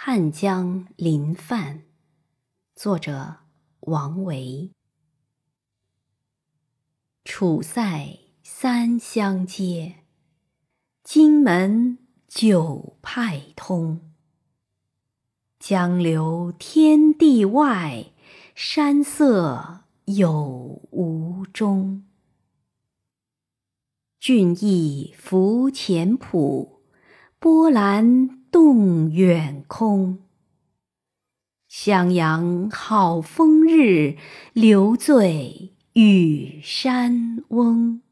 汉江临泛，作者王维。楚塞三湘接，荆门九派通。江流天地外，山色有无中？俊逸浮浅浦，波澜动远空。襄阳好风日，留醉与山翁。